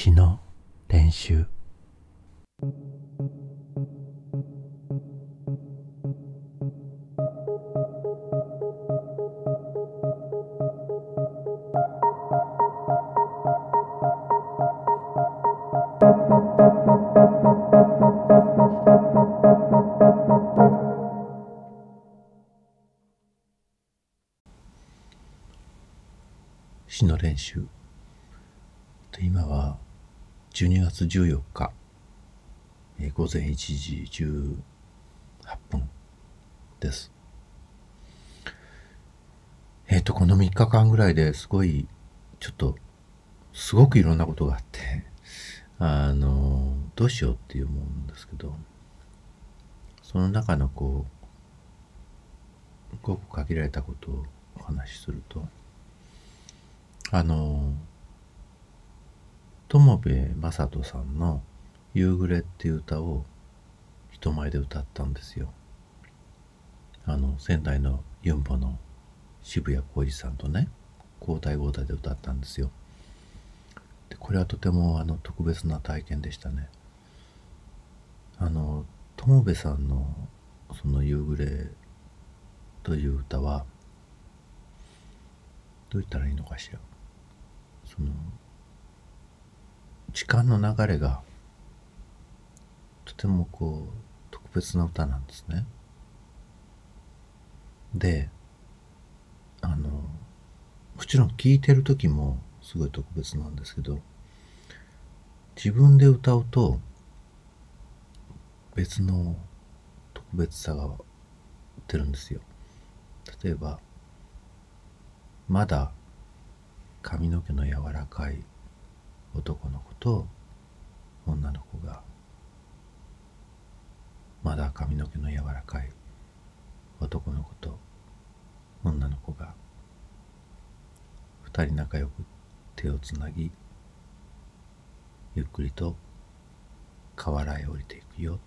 詩の練習。詩の練習。で今は12月14日、えー午前1時18分です。えっ、と、この3日間ぐらいですごい、ちょっと、すごくいろんなことがあって、あの、どうしようっていう思うんですけど、その中のこう、ごく限られたことをお話しすると、あの、友部正人さんの「夕暮れ」っていう歌を人前で歌ったんですよ。あの仙台のユンボの渋谷浩二さんとね交代交代で歌ったんですよ。でこれはとてもあの特別な体験でしたね。あの友部さんのその「夕暮れ」という歌はどう言ったらいいのかしら。その時間の流れがとてもこう特別な歌なんですね。であのもちろん聴いてる時もすごい特別なんですけど自分で歌うと別の特別さが出るんですよ。例えばまだ髪の毛の柔らかい男の子と女の子がまだ髪の毛の柔らかい男の子と女の子が二人仲良く手をつなぎゆっくりと河原へ降りていくよっ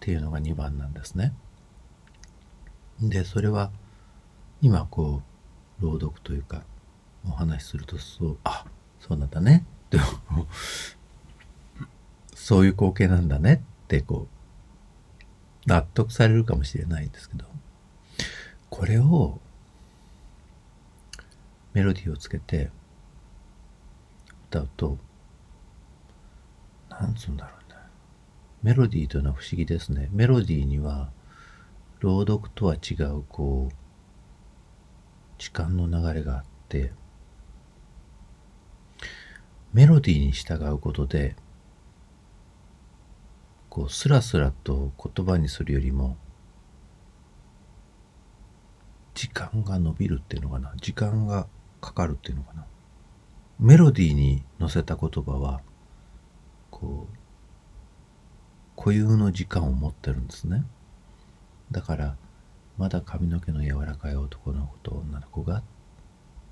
ていうのが2番なんですね。でそれは今こう朗読というかお話しするとそうあそうなんだね。ってそういう光景なんだね。ってこう納得されるかもしれないんですけど。これをメロディーをつけて歌うとなんつうんだろうね。メロディーというのは不思議ですね。メロディーには朗読とは違うこう時間の流れがあってメロディーに従うことでこうスラスラと言葉にするよりも時間が伸びるっていうのかな。時間がかかるっていうのかな。メロディーに乗せた言葉はこう固有の時間を持ってるんですね。だからまだ髪の毛の柔らかい男の子と女の子がっ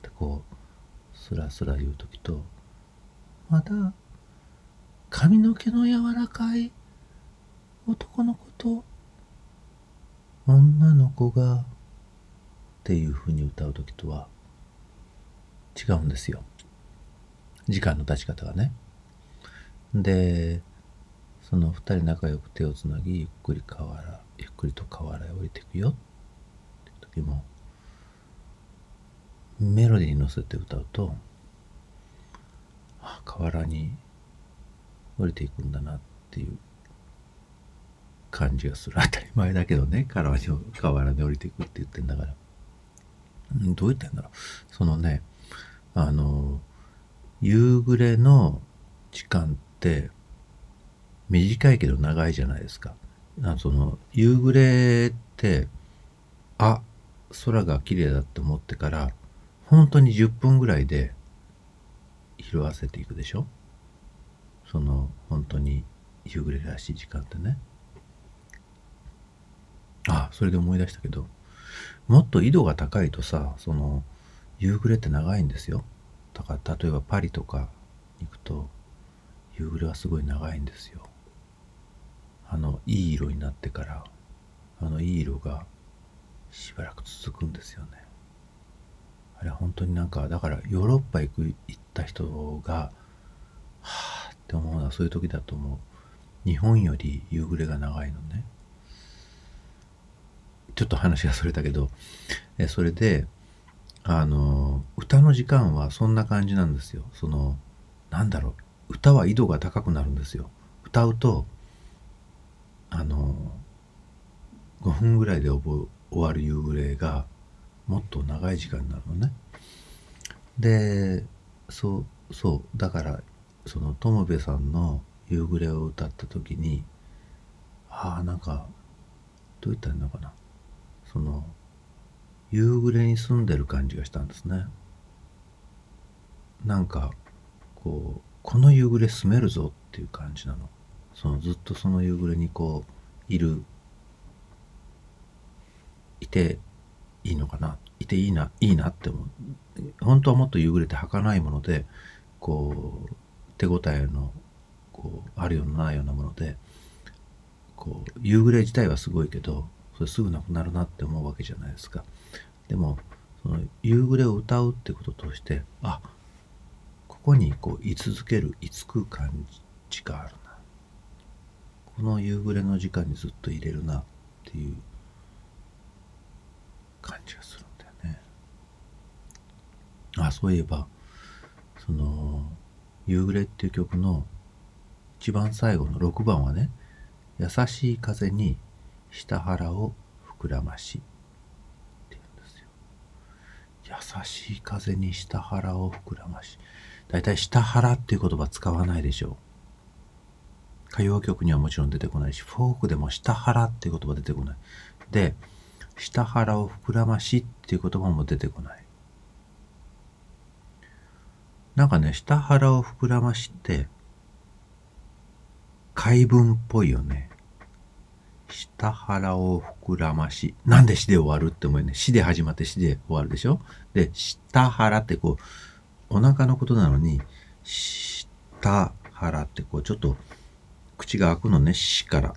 てこうスラスラ言う時とまだ髪の毛の柔らかい男の子と女の子がっていうふうに歌う時とは違うんですよ。時間の出し方がね。でその二人仲良く手をつなぎゆっくり河原ゆっくりと河原へ降りていくよ。っていう時もメロディーに乗せて歌うと河原に降りていくんだなっていう感じがする。当たり前だけどね河原に河原に降りていくって言ってんだから。うんどう言ったんだろう。そのねあの夕暮れの時間って短いけど長いじゃないですか。あその夕暮れってあ空が綺麗だって思ってから本当に10分ぐらいで色あせていくでしょ？その本当に夕暮れらしい時間ってね。あそれで思い出したけどもっと緯度が高いとさその夕暮れって長いんですよ。だから例えばパリとか行くと夕暮れはすごい長いんですよ。あのいい色になってからあのいい色がしばらく続くんですよね。あれ本当になんかだからヨーロッパ行く行った人がはあって思うのはそういう時だと思う。日本より夕暮れが長いのね。ちょっと話がそれたけど。えそれであの歌の時間はそんな感じなんですよ。そのなんだろう。歌は緯度が高くなるんですよ。歌うとあの5分ぐらいで終わる夕暮れがもっと長い時間になるのね。でそうそうだからその友部さんの夕暮れを歌った時にああなんかどう言ったらいいのかな。その夕暮れに住んでる感じがしたんですね。なんかこうこの夕暮れ住めるぞっていう感じなの。そのずっとその夕暮れにこういるいていいのかな？いていいないいなって思う。本当はもっと夕暮れて儚いものでこう手応えのこうあるようなないようなものでこう夕暮れ自体はすごいけどそれすぐなくなるなって思うわけじゃないですか。でもその夕暮れを歌うってこととしてあここにこう居続ける居つく感じがあるな。この夕暮れの時間にずっと入れるなっていう感じがするんだよねあそういえばその夕暮れっていう曲の一番最後の6番はね、優しい風に下腹を膨らましって言うんですよ。優しい風に下腹を膨らまし。だいたい下腹っていう言葉使わないでしょう。歌謡曲にはもちろん出てこないし、フォークでも下腹っていう言葉出てこない。で、下腹を膨らましっていう言葉も出てこない。なんかね、下腹を膨らましって、怪文っぽいよね。下腹を膨らまし。なんで死で終わるって思うよね。死で始まって死で終わるでしょ？で、下腹ってこう、お腹のことなのに、下腹ってこう、ちょっと口が開くのね、死から。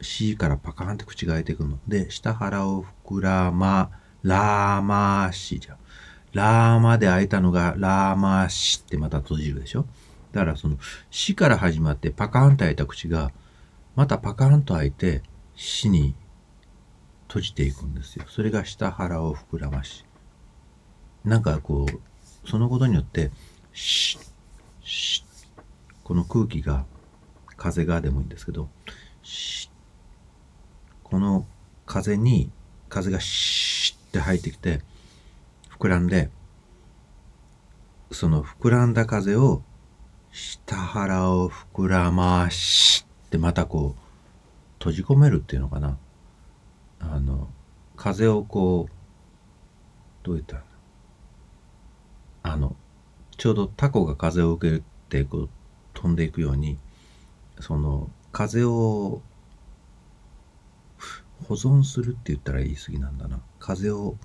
死からパカーンって口が開いていくの。で、下腹を膨らま、らましじゃん。ラーマで開いたのがラーマーシってまた閉じるでしょだからその死から始まってパカーンと開いた口がまたパカーンと開いて死に閉じていくんですよ。それが下腹を膨らまし。なんかこう、そのことによって、シッ、シッ、この空気が、風がでもいいんですけど、シッ、この風に、風がシッて入ってきて、膨らんで、その膨らんだ風を下腹を膨らましってまたこう閉じ込めるっていうのかな。あの、風をこう、どう言った？らあの、ちょうどタコが風を受けてこう飛んでいくように、その風を保存するって言ったら言い過ぎなんだな。風を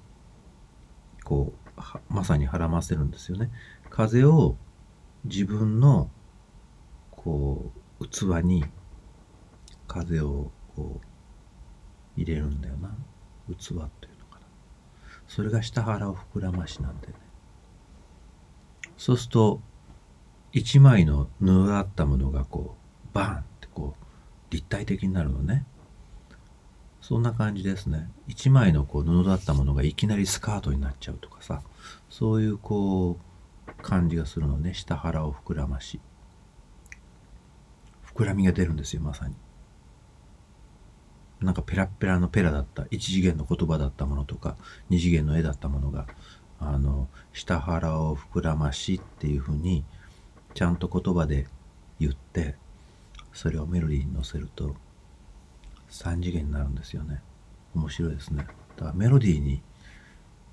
こうまさにはらませるんですよね。風を自分のこう器に風をこう入れるんだよな器っていうのかなそれが下腹を膨らましなんだよねそうすると一枚の布だったものがこうバーンってこう立体的になるのねそんな感じですね。一枚のこう布だったものがいきなりスカートになっちゃうとかさ、そういうこう感じがするのね。下腹を膨らまし。膨らみが出るんですよ、まさに。なんかペラペラのペラだった、一次元の言葉だったものとか、二次元の絵だったものが、あの、下腹を膨らましっていうふうに、ちゃんと言葉で言って、それをメロディーに乗せると、3次元になるんですよね。面白いですね。だからメロディーに、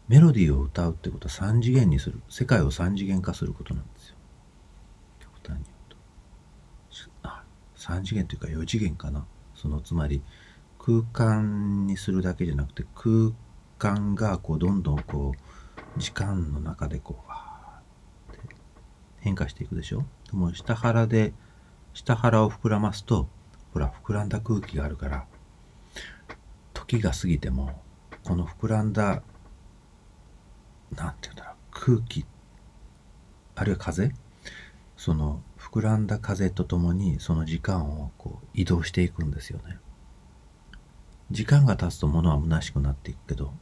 メロディーを歌うってことは3次元にする。世界を3次元化することなんですよ。極端に言うと。あ、3次元というか4次元かな。そのつまり空間にするだけじゃなくて空間がこうどんどんこう時間の中でこうわーって変化していくでしょ？でも下腹で下腹を膨らますとほら、膨らんだ空気があるから、時が過ぎても、この膨らんだ、なんて言うんだろう、空気、あるいは風その膨らんだ風とともにその時間をこう移動していくんですよね。時間が経つと物は虚しくなっていくけど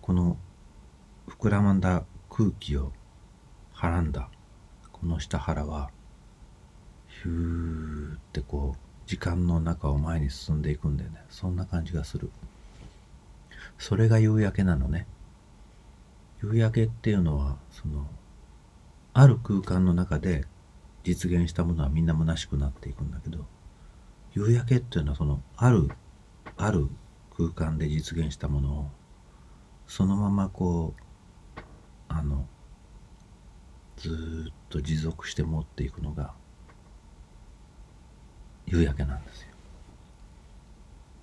この膨らんだ空気をはらんだこの下腹はヒューってこう時間の中を前に進んでいくんだよね。そんな感じがする。それが夕焼けなのね。夕焼けっていうのはそのある空間の中で実現したものはみんな虚しくなっていくんだけど夕焼けっていうのはそのあるある空間で実現したものをそのままこうあのずっと持続して持っていくのが夕焼けなんですよ。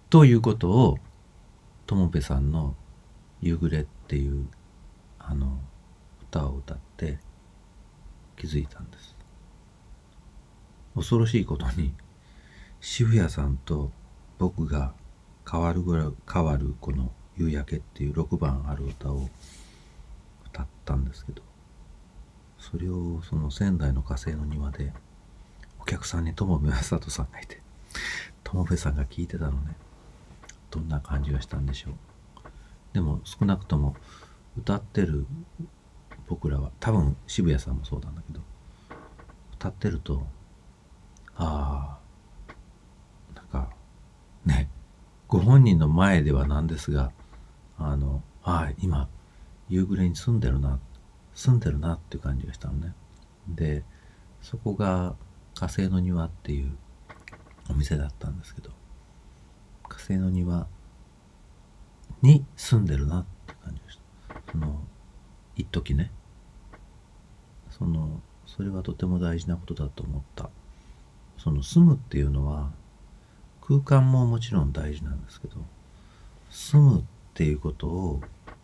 ということを友部さんの「夕暮れ」っていうあの歌を歌って気づいたんです。恐ろしいことに渋谷さんと僕が変わるぐらい変わるこの「夕焼け」っていう6番ある歌を歌ったんですけどそれをその仙台の火星の庭で客さんに友部正人さんがいて友部さんが聞いてたのね。どんな感じがしたんでしょう。でも少なくとも歌ってる僕らは多分渋谷さんもそうなんだけど歌ってるとああなんかねご本人の前ではなんですがあのああ今夕暮れに住んでるな住んでるなっていう感じがしたのね。でそこが火星の庭っていうお店だったんですけど火星の庭に住んでるなって感じがした。その一時ね。そのそれはとても大事なことだと思った。その住むっていうのは空間ももちろん大事なんですけど住むっていうことを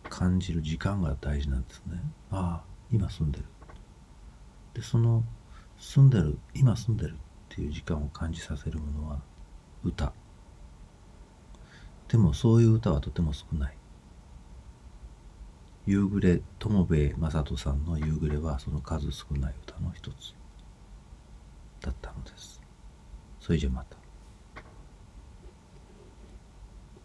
感じる時間が大事なんですね。ああ今住んでる。でその住んでる今住んでるっていう時間を感じさせるものは歌。でもそういう歌はとても少ない。夕暮れ友部正人さんの夕暮れはその数少ない歌の一つだったのです。それじゃまた。